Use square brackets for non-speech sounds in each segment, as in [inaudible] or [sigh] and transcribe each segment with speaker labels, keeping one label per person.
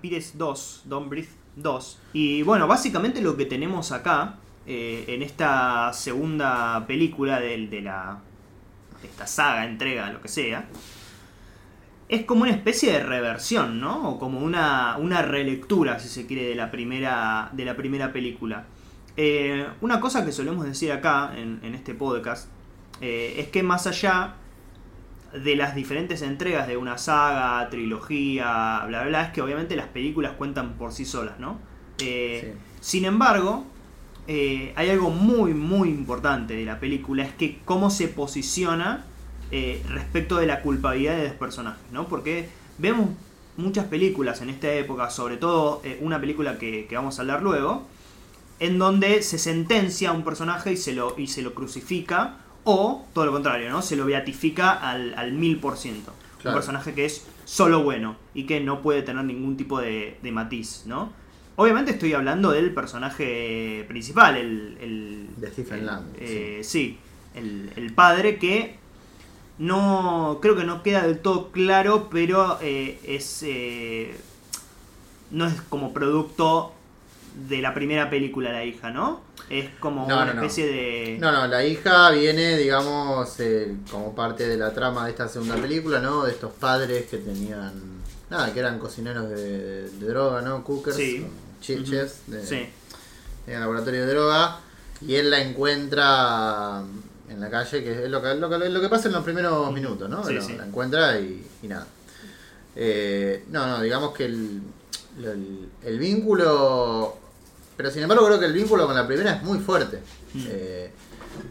Speaker 1: respires 2, Don't Breathe 2. Y bueno, básicamente lo que tenemos acá, eh, en esta segunda película de, la, esta saga, entrega, lo que sea, es como una especie de reversión, ¿no? O como una, una relectura, si se quiere, de la primera, de la primera película. Eh, una cosa que solemos decir acá, en, en este podcast, eh, es que más allá de las diferentes entregas de una saga, trilogía, bla, bla, bla, es que obviamente las películas cuentan por sí solas, ¿no? Eh, Sin embargo, eh, hay algo muy, muy importante de la película, es que cómo se posiciona eh, respecto de la culpabilidad de los personajes, ¿no? Porque vemos muchas películas en esta época, sobre todo una película que, que vamos a hablar luego, en donde se sentencia a un personaje y se lo, y se lo crucifica, o todo lo contrario, ¿no? Se lo beatifica al, al mil por ciento. Un
Speaker 2: Claro.
Speaker 1: personaje que es solo bueno y que no puede tener ningún tipo de, de matiz, ¿no? Obviamente estoy hablando del personaje principal, el... el
Speaker 2: De Stephen
Speaker 1: el-
Speaker 2: Lang,
Speaker 1: eh, sí, el, el padre que no creo que no queda del todo claro, pero eh, es eh, no es como producto de la primera película la hija, ¿no? Es como
Speaker 2: No,
Speaker 1: una
Speaker 2: no, no.
Speaker 1: especie de
Speaker 2: No, no, la hija viene, digamos, eh, como parte de la trama de esta segunda película, ¿no? De estos padres que tenían, nada, que eran cocineros de, de droga, ¿no? Cookers,
Speaker 1: Sí.
Speaker 2: o chi-
Speaker 1: Ujú.
Speaker 2: chefs de,
Speaker 1: Sí.
Speaker 2: en laboratorio de droga. Y él la encuentra en la calle, que es lo que, lo que, lo que pasa en los primeros minutos, ¿no?
Speaker 1: Sí, sí.
Speaker 2: La encuentra y, y nada. Eh, no, no, digamos que el, el, el vínculo... Pero sin embargo creo que el vínculo con la primera es muy fuerte.
Speaker 1: Mm.
Speaker 2: Eh,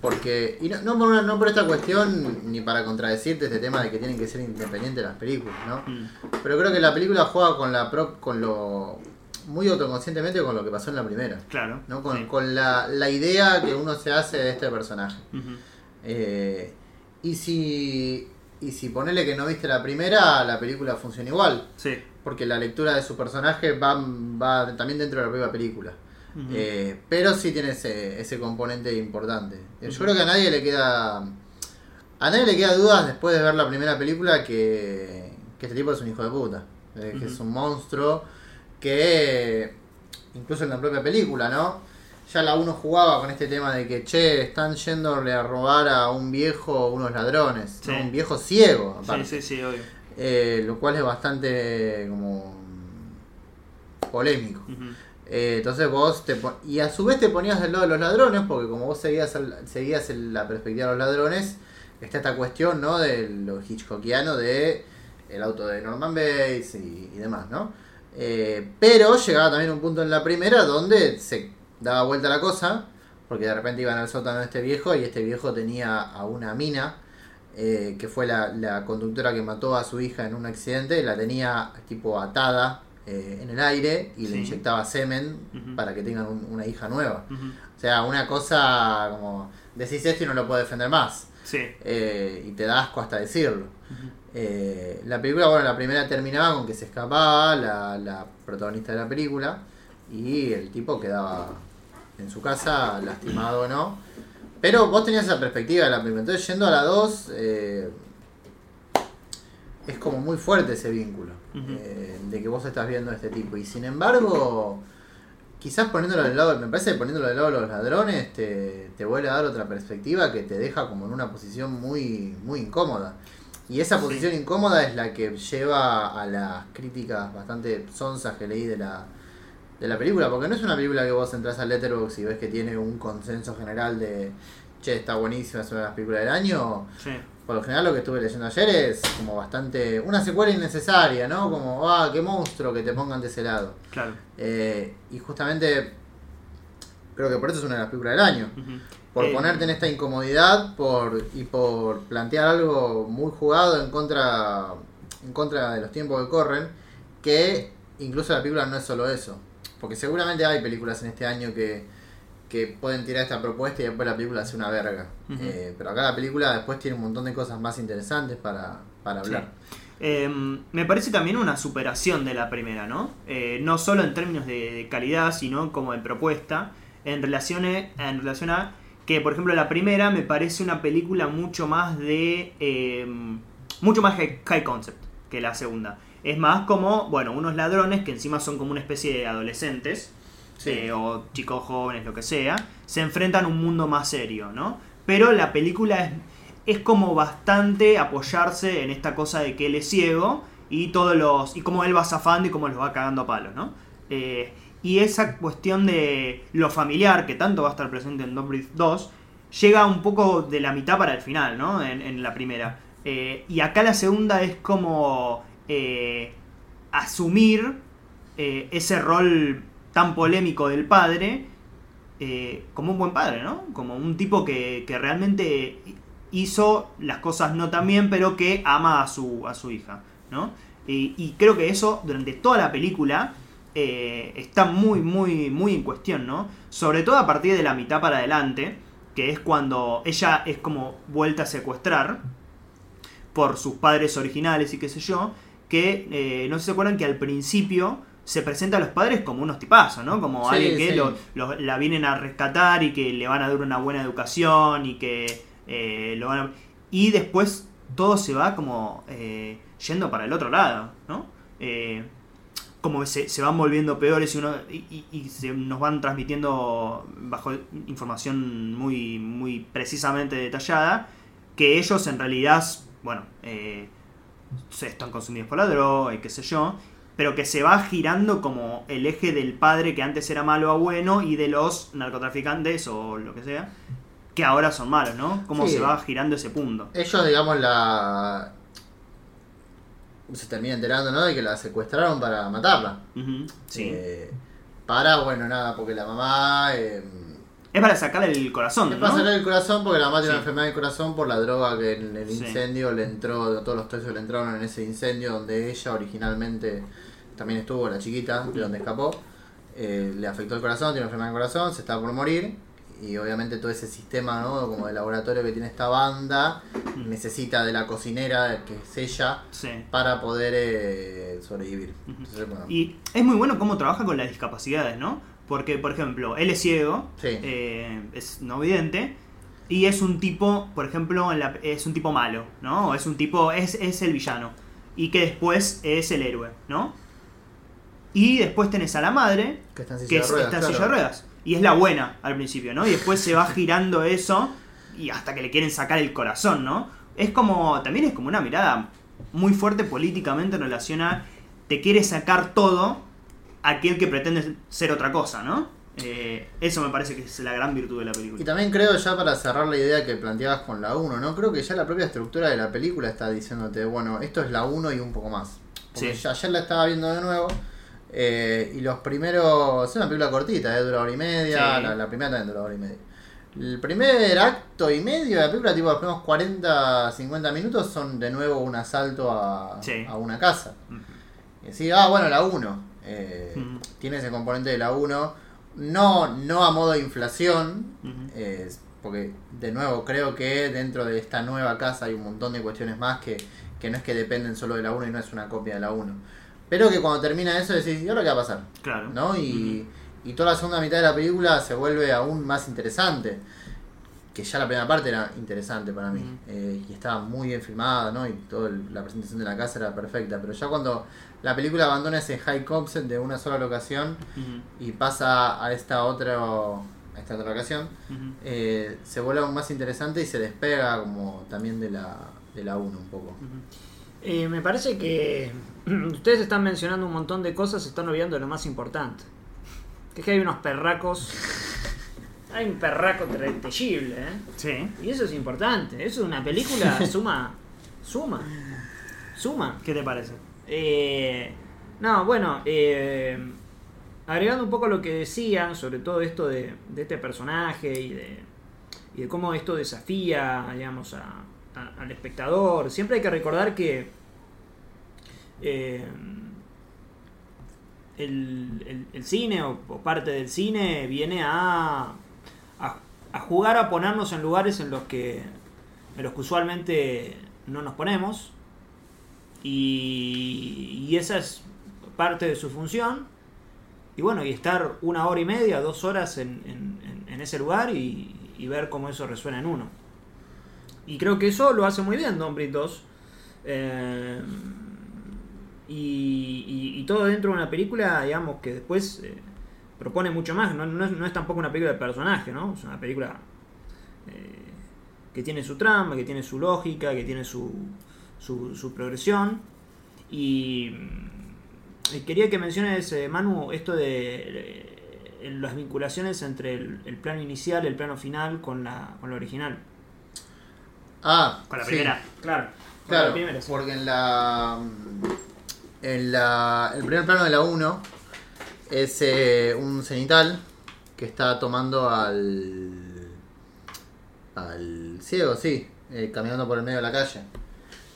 Speaker 2: porque, y no, no, por una- no por esta cuestión, ni para contradecirte este tema de que tienen que ser independientes las películas, ¿no?
Speaker 1: Mm.
Speaker 2: Pero creo que la película juega con la pro- con lo muy autoconscientemente con lo que pasó en la primera.
Speaker 1: Claro.
Speaker 2: ¿no? Con,
Speaker 1: sí.
Speaker 2: con la, la idea que uno se hace de este personaje. Eh, y si y si ponele que no viste la primera, la película funciona igual.
Speaker 1: Sí.
Speaker 2: Porque la lectura de su personaje va, va también dentro de la propia película. Eh, pero sí tiene ese, ese componente importante. Yo creo que a nadie le queda. A nadie le queda dudas después de ver la primera película que, que este tipo es un hijo de puta. eh, que es un monstruo. Que incluso en la propia película, ¿no? Ya la uno jugaba con este tema de que, che, están yéndole a robar a un viejo unos ladrones. ¿no?
Speaker 1: Sí.
Speaker 2: Un viejo ciego,
Speaker 1: Sí,
Speaker 2: aparte.
Speaker 1: sí, sí, obvio.
Speaker 2: Eh, lo cual es bastante como polémico. Eh, entonces vos te pon- y a su vez te ponías del lado de los ladrones, porque como vos seguías, al- seguías el- la perspectiva de los ladrones, está esta cuestión, ¿no? De lo hitchcockiano de el auto de Norman Bates y, y demás, ¿no? Eh, pero llegaba también un punto en la primera donde se daba vuelta la cosa, porque de repente iban al sótano de este viejo y este viejo tenía a una mina, eh, que fue la, la conductora que mató a su hija en un accidente, la tenía tipo atada eh, en el aire y le inyectaba semen para que tengan un- una hija nueva. O sea, una cosa como decís esto y no lo puedo defender más.
Speaker 1: Sí.
Speaker 2: Eh, y te da asco hasta decirlo. Eh, la película, bueno, la primera terminaba con que se escapaba la, la protagonista de la película y el tipo quedaba en su casa, lastimado o no. Pero vos tenías esa perspectiva de la primera. Entonces, yendo a la 2, eh, es como muy fuerte ese vínculo eh, de que vos estás viendo a este tipo. Y sin embargo, quizás poniéndolo del lado, me parece que poniéndolo del lado de los ladrones te, te vuelve a dar otra perspectiva que te deja como en una posición muy, muy incómoda. Y esa
Speaker 1: Sí.
Speaker 2: posición incómoda es la que lleva a las críticas bastante sonsas que leí de la, de la película, porque no es una película que vos entras al Letterboxd y ves que tiene un consenso general de, che, está buenísima, es una de las películas del año.
Speaker 1: Sí.
Speaker 2: Por lo general lo que estuve leyendo ayer es como bastante... Una secuela innecesaria, ¿no? Como, ah, qué monstruo que te pongan de ese lado.
Speaker 1: Claro.
Speaker 2: Eh, y justamente creo que por eso es una de las películas del año. Por
Speaker 1: Eh,
Speaker 2: ponerte en esta incomodidad por y por plantear algo muy jugado en contra, en contra de los tiempos que corren, que incluso la película no es solo eso. Porque seguramente hay películas en este año que, que pueden tirar esta propuesta y después la película hace una verga. Eh, pero acá la película después tiene un montón de cosas más interesantes para, para hablar.
Speaker 1: Eh, me parece también una superación de la primera, ¿no? Eh, no solo en términos de, de calidad, sino como de propuesta, en relación, e- en relación a que, por ejemplo, la primera me parece una película mucho más de... eh, mucho más high, high concept que la segunda. Es más como, bueno, unos ladrones que encima son como una especie de adolescentes,
Speaker 2: Sí.
Speaker 1: eh, o chicos jóvenes, lo que sea, se enfrentan a un mundo más serio, ¿no? Pero la película es, es como bastante apoyarse en esta cosa de que él es ciego y todos los y cómo él va zafando y cómo los va cagando a palos, ¿no? Eh, y esa cuestión de lo familiar, que tanto va a estar presente en Don't Breathe 2, llega un poco de la mitad para el final, ¿no? En, en la primera. Eh, y acá la segunda es como eh, asumir eh, ese rol tan polémico del padre eh, como un buen padre, ¿no? Como un tipo que, que realmente hizo las cosas no tan bien, pero que ama a su, a su hija, ¿no? Y, y creo que eso durante toda la película está muy, muy, muy en cuestión, ¿no? Sobre todo a partir de la mitad para adelante, que es cuando ella es como vuelta a secuestrar por sus padres originales y qué sé yo, que eh, no se acuerdan que al principio se presenta a los padres como unos tipazos, ¿no? Como
Speaker 2: Sí,
Speaker 1: alguien que
Speaker 2: sí.
Speaker 1: lo- lo- la vienen a rescatar y que le van a dar una buena educación y que eh, lo van a... Y después todo se va como eh, yendo para el otro lado, ¿no? Eh, como se, se van volviendo peores y, uno, y, y- y se nos van transmitiendo bajo información muy, muy precisamente detallada que ellos en realidad, bueno, eh, se están consumidos por la droga y qué sé yo, pero que se va girando como el eje del padre que antes era malo a bueno y de los narcotraficantes o lo que sea, que ahora son malos, ¿no? Cómo
Speaker 2: Sí.
Speaker 1: se va girando ese punto.
Speaker 2: Ellos, digamos, la. Se termina enterando, ¿no? De que la secuestraron para matarla.
Speaker 1: Sí.
Speaker 2: Eh, para, bueno, nada, porque la mamá. eh,
Speaker 1: es para sacarle el corazón,
Speaker 2: le
Speaker 1: ¿no?
Speaker 2: pasa el corazón porque la mamá tiene
Speaker 1: Sí.
Speaker 2: una enfermedad del corazón por la droga que en el
Speaker 1: Sí.
Speaker 2: incendio le entró, todos los tercios le entraron en ese incendio donde ella originalmente también estuvo, la chiquita, de donde escapó. Eh, le afectó el corazón, tiene una enfermedad del corazón, se estaba por morir. Y obviamente todo ese sistema, ¿no? Como de laboratorio que tiene esta banda,
Speaker 1: Mm.
Speaker 2: necesita de la cocinera, que es ella,
Speaker 1: Sí.
Speaker 2: para poder eh, sobrevivir. Entonces, bueno,
Speaker 1: Y es muy bueno cómo trabaja con las discapacidades, ¿no? Porque, por ejemplo, él es ciego,
Speaker 2: Sí.
Speaker 1: eh, es no vidente, y es un tipo, por ejemplo, en la- es un tipo malo, ¿no? O es un tipo, es, es el villano, y que después es el héroe, ¿no? Y después tenés a la madre,
Speaker 2: que está en silla
Speaker 1: que
Speaker 2: de
Speaker 1: es-
Speaker 2: ruedas,
Speaker 1: está en
Speaker 2: claro.
Speaker 1: silla de ruedas, y es la buena al principio, ¿no? Y después se va [laughs] girando eso, y hasta que le quieren sacar el corazón, ¿no? Es como, también es como una mirada muy fuerte políticamente en relación a, te quiere sacar todo aquel que pretende ser otra cosa, ¿no? Eh, eso me parece que es la gran virtud de la
Speaker 2: Y
Speaker 1: película.
Speaker 2: también creo, ya para cerrar la idea que planteabas con la 1, ¿no? Creo que ya la propia estructura de la película está diciéndote, bueno, esto es la 1 y un poco más. Porque
Speaker 1: Sí.
Speaker 2: ayer la estaba viendo de nuevo. eh, y los primeros. Es una película cortita, ¿eh? dura hora y media.
Speaker 1: Sí.
Speaker 2: La, la primera también dura hora y media. El primer acto y medio de la película, tipo los primeros 40, 50 minutos, son de nuevo un asalto a,
Speaker 1: Sí.
Speaker 2: a una casa.
Speaker 1: Ujú.
Speaker 2: Y decir, ah, bueno, la 1. Eh. Tiene ese componente de la 1. No, no a modo de inflación, eh, porque de nuevo creo que dentro de esta nueva casa hay un montón de cuestiones más que, que no es que dependen solo de la 1 y no es una copia de la 1. Pero que cuando termina eso decís, ¿y ahora qué va a pasar?
Speaker 1: Claro.
Speaker 2: ¿No? Y, y toda la segunda mitad de la película se vuelve aún más interesante. Que ya la primera parte era interesante para mí. Eh, y estaba muy bien filmada, ¿no? Y toda la presentación de la casa era perfecta. Pero ya cuando la película abandona ese high concept de una sola locación y pasa a esta otra, a esta otra locación, eh, se vuelve aún más interesante y se despega como también de la, de la 1 un poco.
Speaker 3: Eh, me parece que [clears throat] ustedes están mencionando un montón de cosas, se están olvidando de lo más importante. Que es que hay unos perracos. Hay un perraco terrible, ¿eh?
Speaker 1: Sí.
Speaker 3: Y eso es importante. Eso es una película [laughs] suma. Suma. Suma.
Speaker 1: ¿Qué te parece?
Speaker 3: Eh, no, bueno, eh, agregando un poco lo que decían sobre todo esto de, de este personaje y de, y de cómo esto desafía, digamos, a- a- al espectador. Siempre hay que recordar que eh, el, el- el cine o, o parte del cine viene a, a, jugar a ponernos en lugares en los que en los que usualmente no nos ponemos. Y, esa es parte de su función. Y bueno y estar una hora y media dos horas en, en- en- ese lugar y, y ver cómo eso resuena en uno. Y creo que eso lo hace muy bien Don Britos Eh, y, y- y todo dentro de una película, digamos, que después eh, propone mucho más. No, no es, no es tampoco una película de personaje, ¿no? Es una película eh, que tiene su trama, que tiene su lógica, que tiene su, su, su progresión. Y, mm, y quería que menciones, eh, Manu, esto de eh, las vinculaciones entre el, el plano inicial, el plano final con la, con la original.
Speaker 2: Ah,
Speaker 1: Con la
Speaker 2: sí.
Speaker 1: primera.
Speaker 3: Claro, con
Speaker 2: Claro,
Speaker 3: la primera, sí.
Speaker 2: porque en la. En la. El primer plano de la 1 es eh, un cenital que está tomando al. al ciego, sí, eh, caminando por el medio de la calle.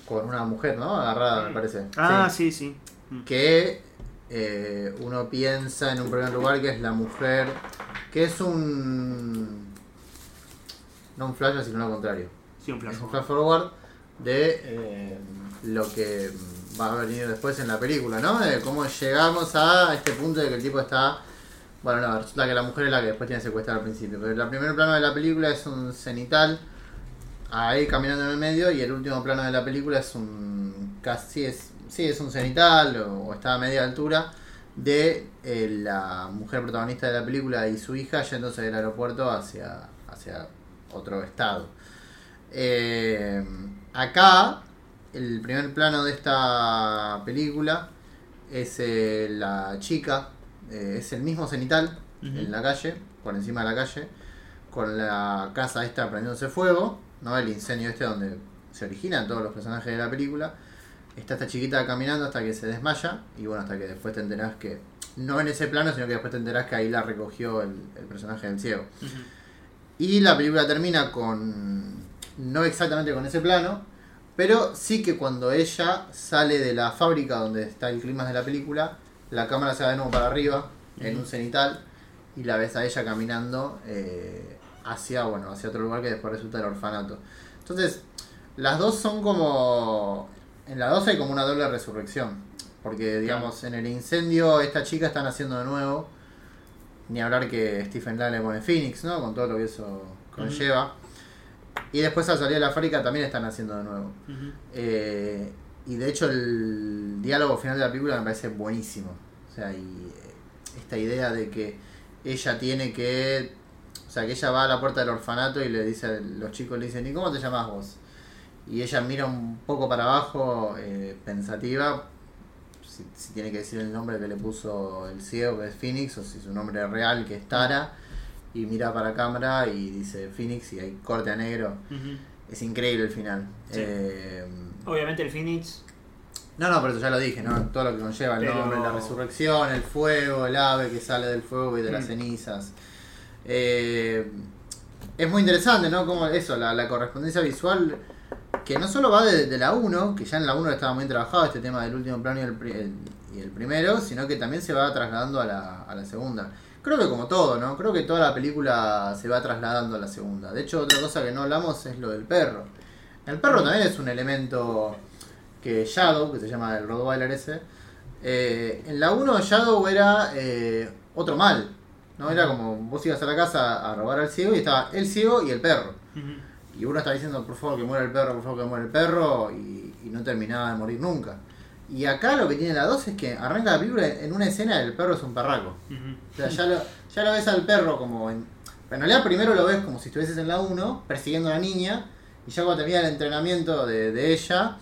Speaker 2: Con una mujer, ¿no? Agarrada, me parece.
Speaker 1: Ah,
Speaker 2: Sí.
Speaker 1: sí, sí. Mm.
Speaker 2: Que eh, uno piensa en un primer lugar que es la mujer. Que es un. No un flash, sino lo contrario
Speaker 1: Sí, un flash.
Speaker 2: es un flash forward de eh, lo que va a venir después en la película, ¿no? De cómo llegamos a este punto de que el tipo está. Bueno, no, resulta que la mujer es la que después tiene secuestrada al principio. Pero el primer plano de la película es un cenital ahí caminando en el medio y el último plano de la película es un. casi es. Sí, es un cenital o, o está a media altura de eh, la mujer protagonista de la película y su hija yéndose del aeropuerto hacia, hacia otro estado. Eh, acá, el primer plano de esta película es eh, la chica, eh, es el mismo cenital en la calle, por encima de la calle, con la casa esta prendiéndose fuego, ¿no? El incendio este donde se originan todos los personajes de la película. Está esta chiquita caminando hasta que se desmaya y bueno, hasta que después te enterás que, no en ese plano, sino que después te enterás que ahí la recogió el, el personaje del ciego. Y la película termina con. No exactamente con ese plano, pero sí que cuando ella sale de la fábrica donde está el clima de la película, la cámara se va de nuevo para arriba, en un cenital, y la ves a ella caminando eh, hacia, bueno, hacia otro lugar que después resulta el orfanato. Entonces, las dos son como. En la dos hay como una doble resurrección. Porque, digamos, en el incendio, esta chica está naciendo de nuevo. Ni hablar que Stephen Lang le pone Phoenix, ¿no? Con todo lo que eso conlleva. Y después al salir de la fábrica también están haciendo de nuevo. Eh, y de hecho el diálogo final de la película me parece buenísimo. O sea, y eh, esta idea de que ella tiene que... O sea, que ella va a la puerta del orfanato y le dice, los chicos le dicen, ¿y cómo te llamas vos? Y ella mira un poco para abajo, eh, pensativa, si, si tiene que decir el nombre que le puso el ciego, que es Phoenix, o si su nombre real, que es Tara, y mira para cámara y dice Phoenix y hay corte a negro. Es increíble el final.
Speaker 3: Sí.
Speaker 2: Eh,
Speaker 3: Obviamente el Phoenix
Speaker 2: no, no, pero eso ya lo dije, ¿no? Todo lo que conlleva el
Speaker 3: Pero-
Speaker 2: nombre, la resurrección, el fuego, el ave que sale del fuego y de las
Speaker 3: Mm.
Speaker 2: cenizas. Eh, es muy interesante, ¿no? Como eso, la, la correspondencia visual, que no solo va de, de la 1, que ya en la 1 estaba muy trabajado este tema del último plano y el, el- y el primero, sino que también se va trasladando a la, a la segunda. Creo que como todo, ¿no? Creo que toda la película se va trasladando a la segunda. De hecho, otra cosa que no hablamos es lo del perro. El perro también es un elemento que Shadow, que se llama el Rottweiler ese, eh, en la 1 Shadow era eh, otro mal. ¿no? Era como vos ibas a la casa a robar al ciego y estaba el ciego y el perro. Y uno estaba diciendo, por favor que muera el perro, por favor que muera el perro, y, y no terminaba de morir nunca. Y acá lo que tiene la 2 es que arranca la película en una escena el perro es un perraco. O sea, ya lo, ya lo ves al perro como en... En realidad primero lo ves como si estuvieses en la 1, persiguiendo a la niña, y ya cuando termina el entrenamiento de, de ella,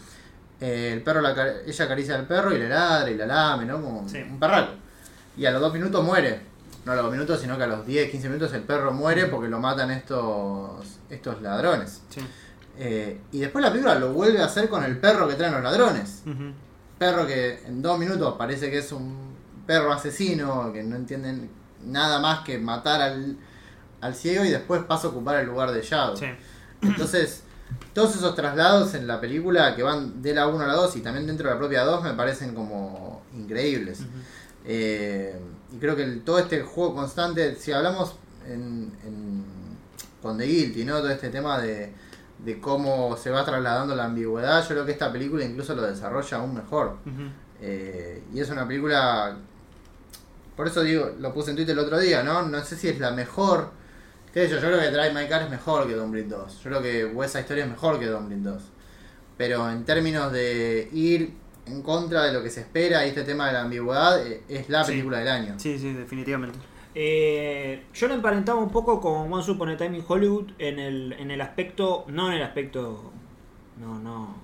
Speaker 2: eh, el perro la, ella acaricia al perro y le ladra y la lame, ¿no? Como
Speaker 3: Sí.
Speaker 2: un perraco. Y a los dos minutos muere. No a los dos minutos, sino que a los 10, 15 minutos el perro muere porque lo matan estos, estos ladrones.
Speaker 3: Sí.
Speaker 2: Eh, y después la película lo vuelve a hacer con el perro que traen los ladrones
Speaker 3: Ujú.
Speaker 2: Perro que en dos minutos parece que es un perro asesino, que no entienden nada más que matar al, al ciego y después pasa a ocupar el lugar de Shadow.
Speaker 3: Sí.
Speaker 2: Entonces, todos esos traslados en la película que van de la 1 a la 2 y también dentro de la propia 2 me parecen como increíbles. Eh, y creo que el- todo este juego constante, si hablamos en, en- con The Guilty, ¿no? Todo este tema de, de cómo se va trasladando la ambigüedad, yo creo que esta película incluso lo desarrolla aún mejor. Eh, y es una película. Por eso digo, lo puse en Twitter el otro día, ¿no? No sé si es la mejor. ¿Qué sé yo? Yo creo que Drive My Car es mejor que Dumbledore 2. Yo creo que West Side Story es mejor que Dumbledore 2. Pero en términos de ir en contra de lo que se espera y este tema de la ambigüedad eh, es la
Speaker 1: Sí.
Speaker 2: película del año.
Speaker 1: Sí, sí, definitivamente.
Speaker 3: Eh, yo lo emparentaba un poco con Once Upon a Time in Hollywood en el, en el aspecto, no en el aspecto, no, no,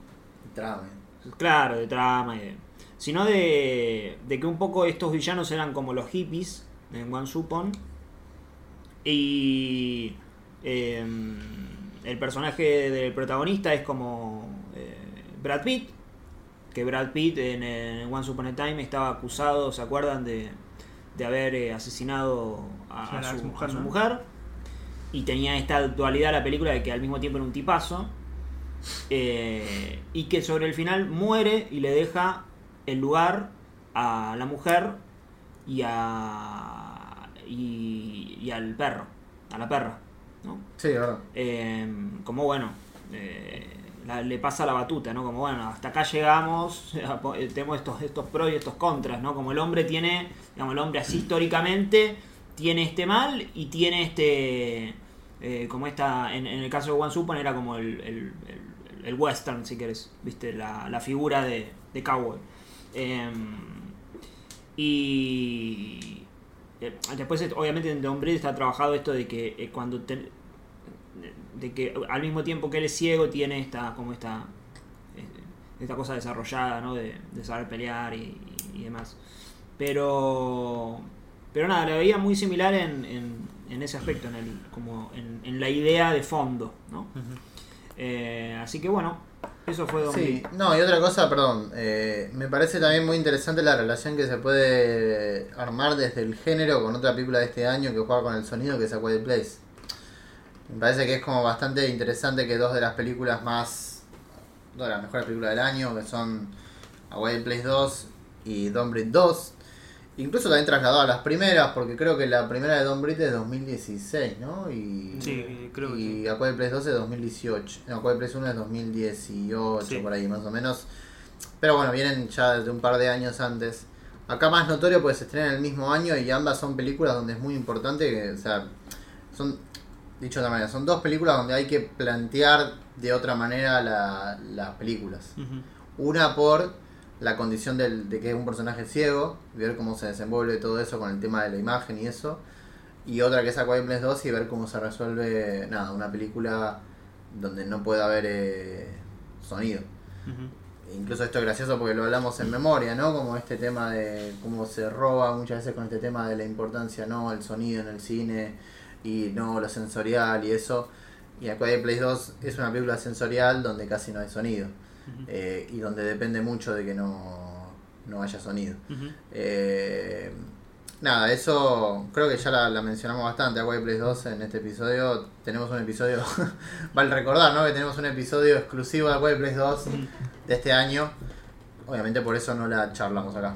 Speaker 2: Trama.
Speaker 3: claro, de trama, y de- sino de, de que un poco estos villanos eran como los hippies en Once Upon y eh, el personaje del protagonista es como eh, Brad Pitt, que Brad Pitt en, en Once Upon a Time estaba acusado, ¿se acuerdan? De, de haber eh, asesinado a,
Speaker 1: Sí,
Speaker 3: su,
Speaker 1: exmujer,
Speaker 3: a su
Speaker 1: ¿no?
Speaker 3: mujer. Y tenía esta dualidad la película de que al mismo tiempo era un tipazo. eh, y que sobre el final muere y le deja el lugar a la mujer y a y, y al perro, a la perra, ¿no?
Speaker 2: Sí, verdad.
Speaker 3: Eh, como bueno, eh, le pasa la batuta, ¿no? Como bueno, hasta acá llegamos, [laughs] eh, tenemos estos, estos pros y estos contras, ¿no? Como el hombre tiene, digamos, el hombre así históricamente tiene este mal y tiene este, eh, como esta, en, el caso de One Upon era como el, el, western, si querés, viste, la, la figura de, de cowboy. Eh, y eh, después, obviamente, en The Hombre está trabajado esto de que cuando de que al mismo tiempo que él es ciego tiene esta como esta eh, esta cosa desarrollada ¿no? de, de saber pelear y, y demás pero pero nada la veía muy similar en, en, en ese aspecto en el como en, en la idea de fondo ¿no? Eh, así que bueno eso fue Don
Speaker 2: Sí, no, y otra cosa, perdón, eh, me parece también muy interesante la relación que se puede armar desde el género con otra película de este año que juega con el sonido que es A Quiet Place. Me parece que es como bastante interesante que dos de las películas más, dos de las mejores películas del año, que son A Quiet Place 2 y Don't Breathe 2, incluso también trasladado a las primeras, porque creo que la primera de Don't Breathe es 2016, ¿no? Y,
Speaker 1: Sí, creo que
Speaker 2: y
Speaker 1: sí.
Speaker 2: A Quiet Place 2 es 2018. No, A Quiet Place 1 es 2018,
Speaker 1: Sí.
Speaker 2: por ahí más o menos. Pero bueno, vienen ya de un par de años antes. Acá más notorio pues se estrenan el mismo año y ambas son películas donde es muy importante que, o sea, son, dicho de otra manera, son dos películas donde hay que plantear de otra manera la- las películas. Una por la condición del- de que es un personaje ciego, ver cómo se desenvuelve todo eso con el tema de la imagen y eso. Y otra que es A Quiet Place 2 y ver cómo se resuelve, nada, una película donde no puede haber eh, sonido. Incluso esto es gracioso porque lo hablamos en memoria, ¿no? Como este tema de cómo se roba muchas veces con este tema de la importancia, ¿no? El sonido en el cine y no lo sensorial y eso. Y A Quiet Place 2 es una película sensorial donde casi no hay sonido. Eh, y donde depende mucho de que no, no haya sonido. Eh, nada, eso creo que ya la, la mencionamos bastante a Quiet Place 2 en este episodio. Tenemos un episodio, [laughs] vale recordar, ¿no? Que tenemos un episodio exclusivo de Quiet Place 2 de este año. Obviamente por eso no la charlamos acá.